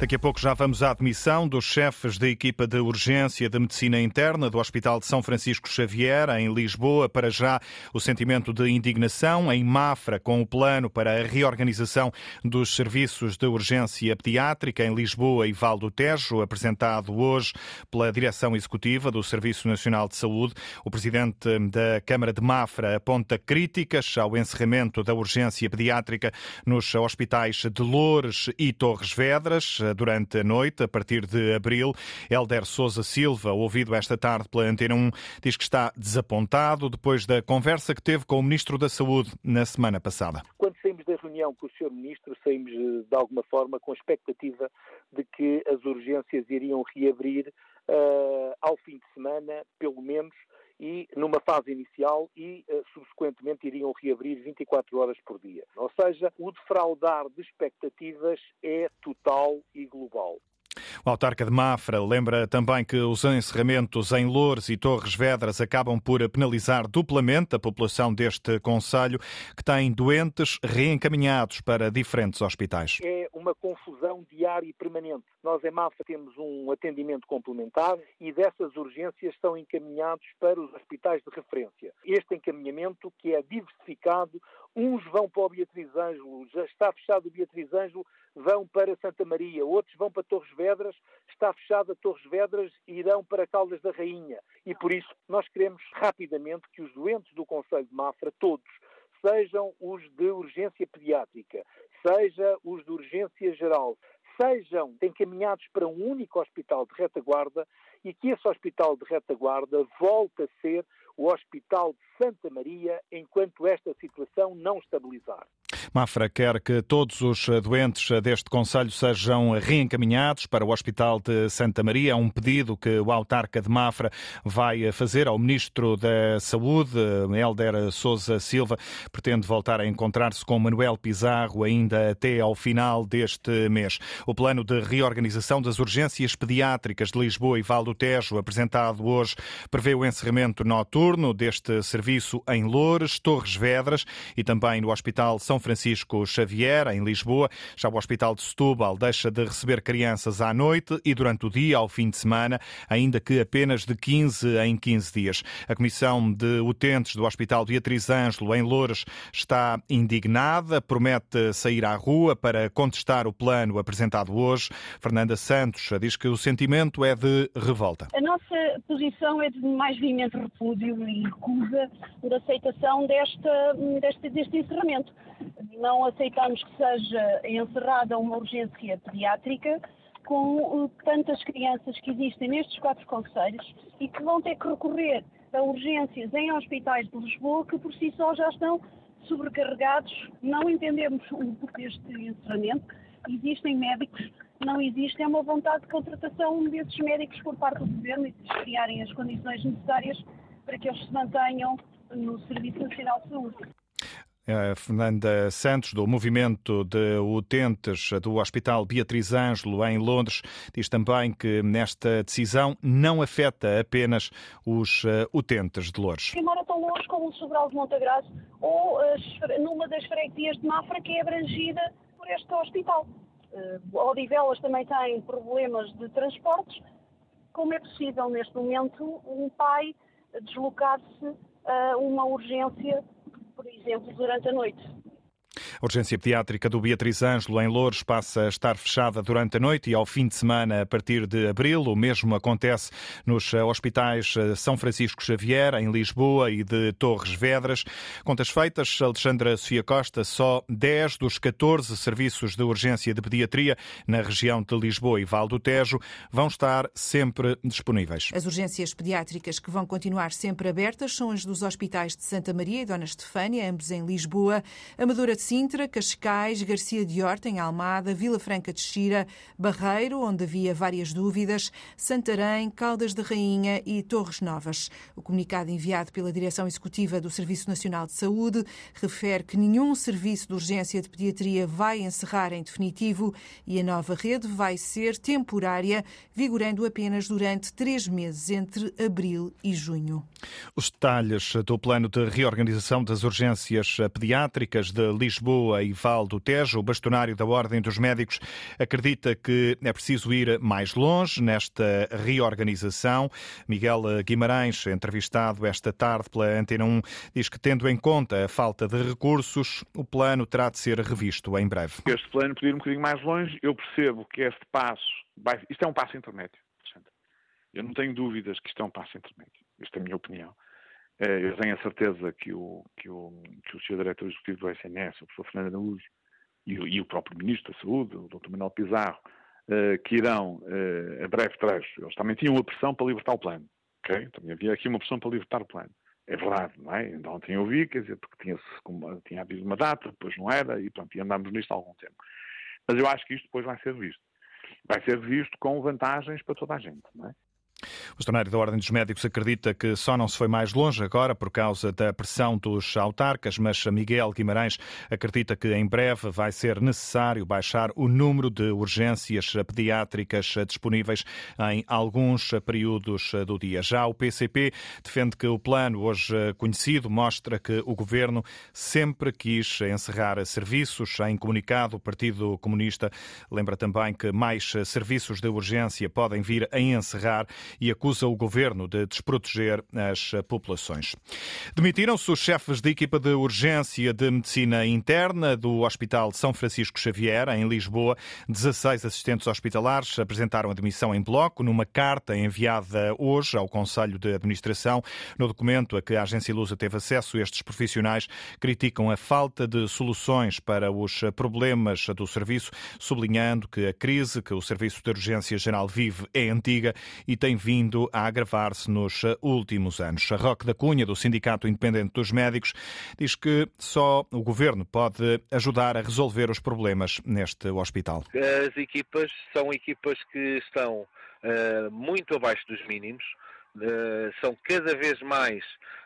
Daqui a pouco já vamos à admissão dos chefes da equipa de urgência de medicina interna do Hospital de São Francisco Xavier, em Lisboa. Para já, o sentimento de indignação em Mafra com o plano para a reorganização dos serviços de urgência pediátrica em Lisboa e Val do Tejo, apresentado hoje pela direção executiva do Serviço Nacional de Saúde. O presidente da Câmara de Mafra aponta críticas ao encerramento da urgência pediátrica nos hospitais de Loures e Torres Vedras durante a noite, a partir de abril. Helder Souza Silva, ouvido esta tarde pela Antena 1, diz que está desapontado depois da conversa que teve com o Ministro da Saúde na semana passada. Quando saímos da reunião com o Sr. Ministro, saímos eh, de alguma forma com a expectativa de que as urgências iriam reabrir uh, ao fim de semana, pelo menos, e numa fase inicial e uh, subsequentemente iriam reabrir 24 horas por dia. Ou seja, o defraudar de expectativas é total e global. O autarca de Mafra lembra também que os encerramentos em Loures e Torres Vedras acabam por penalizar duplamente a população deste Conselho, que tem doentes reencaminhados para diferentes hospitais. É uma confusão diária e permanente. Nós em Mafra temos um atendimento complementar e dessas urgências são encaminhados para os hospitais de referência. Este encaminhamento, que é diversificado, uns vão para o Beatriz Ângelo, já está fechado o Beatriz Ângelo, vão para Santa Maria, outros vão para Torres Vedras, está fechada Torres Vedras e irão para Caldas da Rainha. E por isso nós queremos rapidamente que os doentes do Conselho de Mafra, todos, sejam os de urgência pediátrica, seja os de urgência geral, sejam encaminhados para um único hospital de retaguarda e que esse hospital de retaguarda volte a ser o Hospital de Santa Maria enquanto esta situação não estabilizar. Mafra quer que todos os doentes deste Conselho sejam reencaminhados para o Hospital de Santa Maria. É um pedido que o autarca de Mafra vai fazer ao Ministro da Saúde, Helder Souza Silva. Pretende voltar a encontrar-se com Manuel Pizarro ainda até ao final deste mês. O plano de reorganização das urgências pediátricas de Lisboa e Val do Tejo, apresentado hoje, prevê o encerramento noturno deste serviço em Loures, Torres Vedras e também no Hospital São Francisco Xavier, em Lisboa. Já o Hospital de Setúbal deixa de receber crianças à noite e durante o dia, ao fim de semana, ainda que apenas de 15 em 15 dias. A Comissão de Utentes do Hospital Beatriz Ângelo, em Loures, está indignada, promete sair à rua para contestar o plano apresentado hoje. Fernanda Santos diz que o sentimento é de revolta. A nossa posição é de mais veemente repúdio e recusa por aceitação desta, deste encerramento. Não aceitamos que seja encerrada uma urgência pediátrica com uh, tantas crianças que existem nestes quatro conselhos e que vão ter que recorrer a urgências em hospitais de Lisboa que por si só já estão sobrecarregados. Não entendemos o porquê deste encerramento. Existem médicos, não existe é uma vontade de contratação desses médicos por parte do governo e de criarem as condições necessárias para que eles se mantenham no Serviço Nacional de Saúde. Fernanda Santos, do Movimento de Utentes do Hospital Beatriz Ângelo, em Londres, diz também que nesta decisão não afeta apenas os eh, utentes de Lourdes. Quem mora tão longe como o Sobral de Montagraço ou numa das freguesias de Mafra que é abrangida por este hospital. Uh, Odivelas também tem problemas de transportes. Como é possível, neste momento, um pai deslocar-se a uma urgência exemplo, durante a noite. A urgência pediátrica do Beatriz Ângelo em Louros passa a estar fechada durante a noite e ao fim de semana a partir de abril. O mesmo acontece nos eh, hospitais eh, São Francisco Xavier, em Lisboa e de Torres Vedras. Contas feitas, Alexandra Sofia Costa, só 10 dos 14 serviços de urgência de pediatria na região de Lisboa e Val do Tejo vão estar sempre disponíveis. As urgências pediátricas que vão continuar sempre abertas são as dos hospitais de Santa Maria e Dona Estefânia, ambos em Lisboa, Amadora de Sintra, Cascais, Garcia de Horta, em Almada, Vila Franca de Xira, Barreiro, onde havia várias dúvidas, Santarém, Caldas de Rainha e Torres Novas. O comunicado enviado pela Direção Executiva do Serviço Nacional de Saúde refere que nenhum serviço de urgência de pediatria vai encerrar em definitivo e a nova rede vai ser temporária, vigorando apenas durante três meses, entre abril e junho. Os detalhes do plano de reorganização das urgências pediátricas de Lisboa Lisboa e Val do Tejo. Bastonário da Ordem dos Médicos acredita que é preciso ir mais longe nesta reorganização. Miguel Guimarães, entrevistado esta tarde pela Antena 1, diz que, tendo em conta a falta de recursos, o plano terá de ser revisto em breve. Este plano podia ir um bocadinho mais longe. Eu percebo que este passo, vai... isto é um passo intermédio. Eu não tenho dúvidas que isto é um passo intermédio. Esta é a minha opinião. Eh, eu tenho a certeza que o, que o, que o Sr. Diretor Executivo do SNS, o professor Fernando Araújo, e, e, o próprio Ministro da Saúde, o Dr. Manuel Pizarro, uh, que irão, uh, a breve trecho, eles também tinham uma pressão para libertar o plano. Okay? Também havia aqui uma pressão para libertar o plano. É verdade, não é? Então ontem eu vi, quer dizer, porque tinha, tinha havido uma data, depois não era, e pronto, e andámos nisto há algum tempo. Mas eu acho que isto depois vai ser visto. Vai ser visto com vantagens para toda a gente, não é? O bastonário da Ordem dos Médicos acredita que só não se foi mais longe agora por causa da pressão dos autarcas, mas Miguel Guimarães acredita que em breve vai ser necessário baixar o número de urgências pediátricas disponíveis em alguns períodos do dia. Já o PCP defende que o plano hoje conhecido mostra que o governo sempre quis encerrar serviços. Em comunicado, o Partido Comunista lembra também que mais serviços de urgência podem vir a encerrar e acusa o governo de desproteger as populações. Demitiram-se os chefes de equipa de urgência de medicina interna do Hospital São Francisco Xavier, em Lisboa. 16 assistentes hospitalares apresentaram a demissão em bloco numa carta enviada hoje ao Conselho de Administração. No documento a que a agência Lusa teve acesso, estes profissionais criticam a falta de soluções para os problemas do serviço, sublinhando que a crise que o Serviço de Urgência Geral vive é antiga e tem vindo a agravar-se nos últimos anos. A Roque da Cunha, do Sindicato Independente dos Médicos, diz que só o governo pode ajudar a resolver os problemas neste hospital. As equipas são equipas que estão uh, muito abaixo dos mínimos, uh, são cada vez mais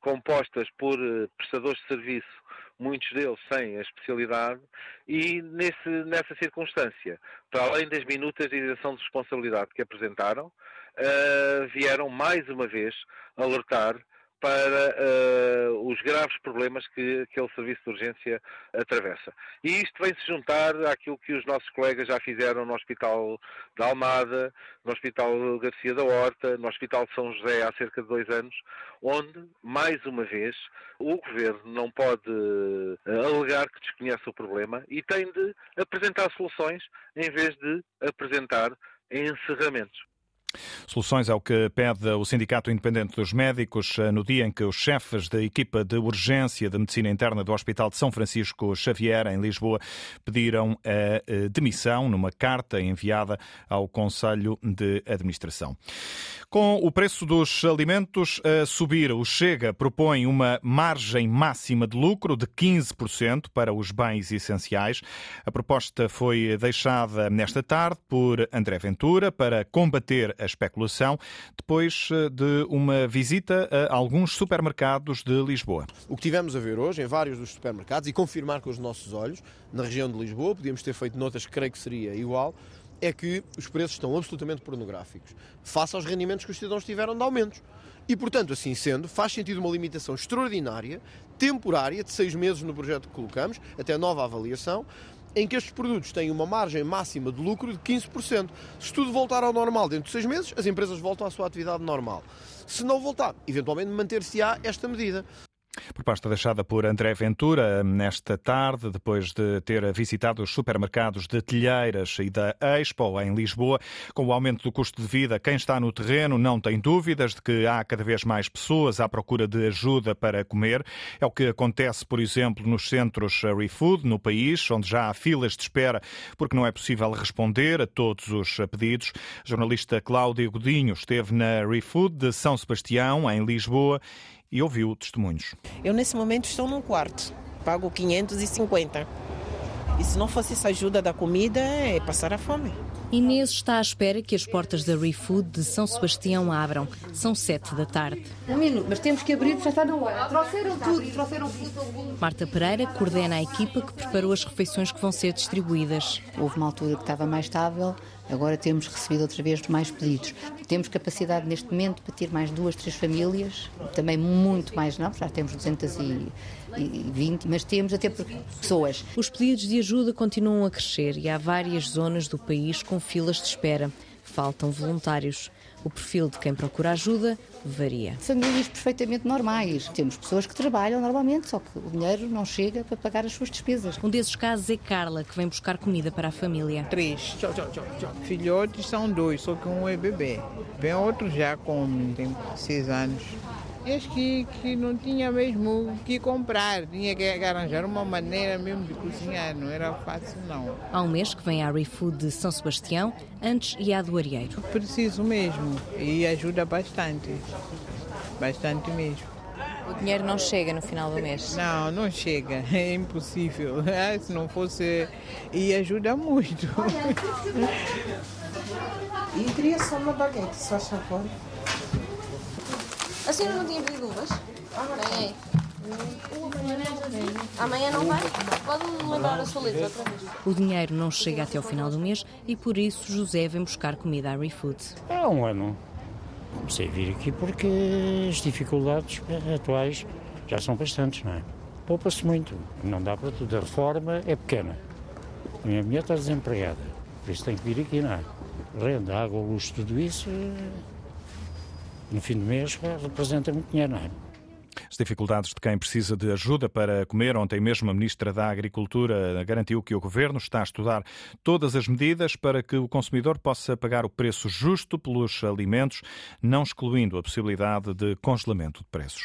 compostas por uh, prestadores de serviço muitos deles sem a especialidade, e nesse, nessa circunstância, para além das minutas de isenção de responsabilidade que apresentaram, uh, vieram mais uma vez alertar para uh, os graves problemas que aquele serviço de urgência atravessa. E isto vem-se juntar àquilo que os nossos colegas já fizeram no Hospital da Almada, no Hospital Garcia da Horta, no Hospital de São José há cerca de dois anos, onde, mais uma vez, o Governo não pode uh, alegar que desconhece o problema e tem de apresentar soluções em vez de apresentar encerramentos. Soluções é o que pede o Sindicato Independente dos Médicos eh, no dia em que os chefes da equipa de urgência de medicina interna do Hospital de São Francisco Xavier, em Lisboa, pediram a eh, demissão numa carta enviada ao Conselho de Administração. Com o preço dos alimentos a subir, o Chega propõe uma margem máxima de lucro de 15% para os bens essenciais. A proposta foi deixada nesta tarde por André Ventura para combater a especulação, depois eh, de uma visita a alguns supermercados de Lisboa. O que tivemos a ver hoje em vários dos supermercados e confirmar com os nossos olhos, na região de Lisboa, podíamos ter feito notas que creio que seria igual, é que os preços estão absolutamente pornográficos, face aos rendimentos que os cidadãos tiveram de aumentos. E, portanto, assim sendo, faz sentido uma limitação extraordinária, temporária, de seis meses no projeto que colocamos, até nova avaliação, em que estes produtos têm uma margem máxima de lucro de 15%. Se tudo voltar ao normal dentro de seis meses, as empresas voltam à sua atividade normal. Se não voltar, eventualmente manter-se-á esta medida. Proposta deixada por André Ventura nesta tarde, depois de ter visitado os supermercados de Telheiras e da Expo em Lisboa. Com o aumento do custo de vida, quem está no terreno não tem dúvidas de que há cada vez mais pessoas à procura de ajuda para comer. É o que acontece, por exemplo, nos centros ReFood no país, onde já há filas de espera porque não é possível responder a todos os pedidos. A jornalista Cláudia Godinho esteve na ReFood de São Sebastião, em Lisboa, e ouviu testemunhos. Eu, nesse momento, estou num quarto, pago 550. E se não fosse essa ajuda da comida, é passar a fome. Inês está à espera que as portas da ReFood de São Sebastião abram. São sete da tarde. Um minuto, mas temos que abrir, já está na hora. Trouxeram tudo, trouxeram tudo. Marta Pereira coordena a equipa que preparou as refeições que vão ser distribuídas. Houve uma altura que estava mais estável, agora temos recebido outra vez mais pedidos. Temos capacidade neste momento para ter mais duas, três famílias, também muito mais não, já temos 220, mas temos até pessoas. Os pedidos de ajuda continuam a crescer e há várias zonas do país com filas de espera. Faltam voluntários. O perfil de quem procura ajuda varia. Famílias perfeitamente normais. Temos pessoas que trabalham normalmente, só que o dinheiro não chega para pagar as suas despesas. Um desses casos é Carla, que vem buscar comida para a família. Três. Filhotes são dois, só que um é bebê. Vem outro já com tem seis anos. Acho que, que não tinha mesmo o que comprar, tinha que arranjar uma maneira mesmo de cozinhar, não era fácil não. Há um mês que vem a ReFood de São Sebastião, antes ia à do Arieiro. Preciso mesmo e ajuda bastante, bastante mesmo. O dinheiro não chega no final do mês? Não, não chega, é impossível. Se não fosse, e ajuda muito. E queria só uma baguete, só favor. A senhora não tinha pedido uvas? Vem aí. Amanhã não vai? Pode-me lembrar a sua letra outra vez. O dinheiro não chega até ao final do mês e por isso José vem buscar comida à ReFood. Há um ano. Comecei a vir aqui porque as dificuldades atuais já são bastantes, não é? Poupa-se muito, não dá para tudo. A reforma é pequena. A minha mulher está desempregada, por isso tem que vir aqui, não é? Renda, água, luz, tudo isso no fim do mês representa muito dinheiro, não é? As dificuldades de quem precisa de ajuda para comer. Ontem mesmo a Ministra da Agricultura garantiu que o Governo está a estudar todas as medidas para que o consumidor possa pagar o preço justo pelos alimentos, não excluindo a possibilidade de congelamento de preços.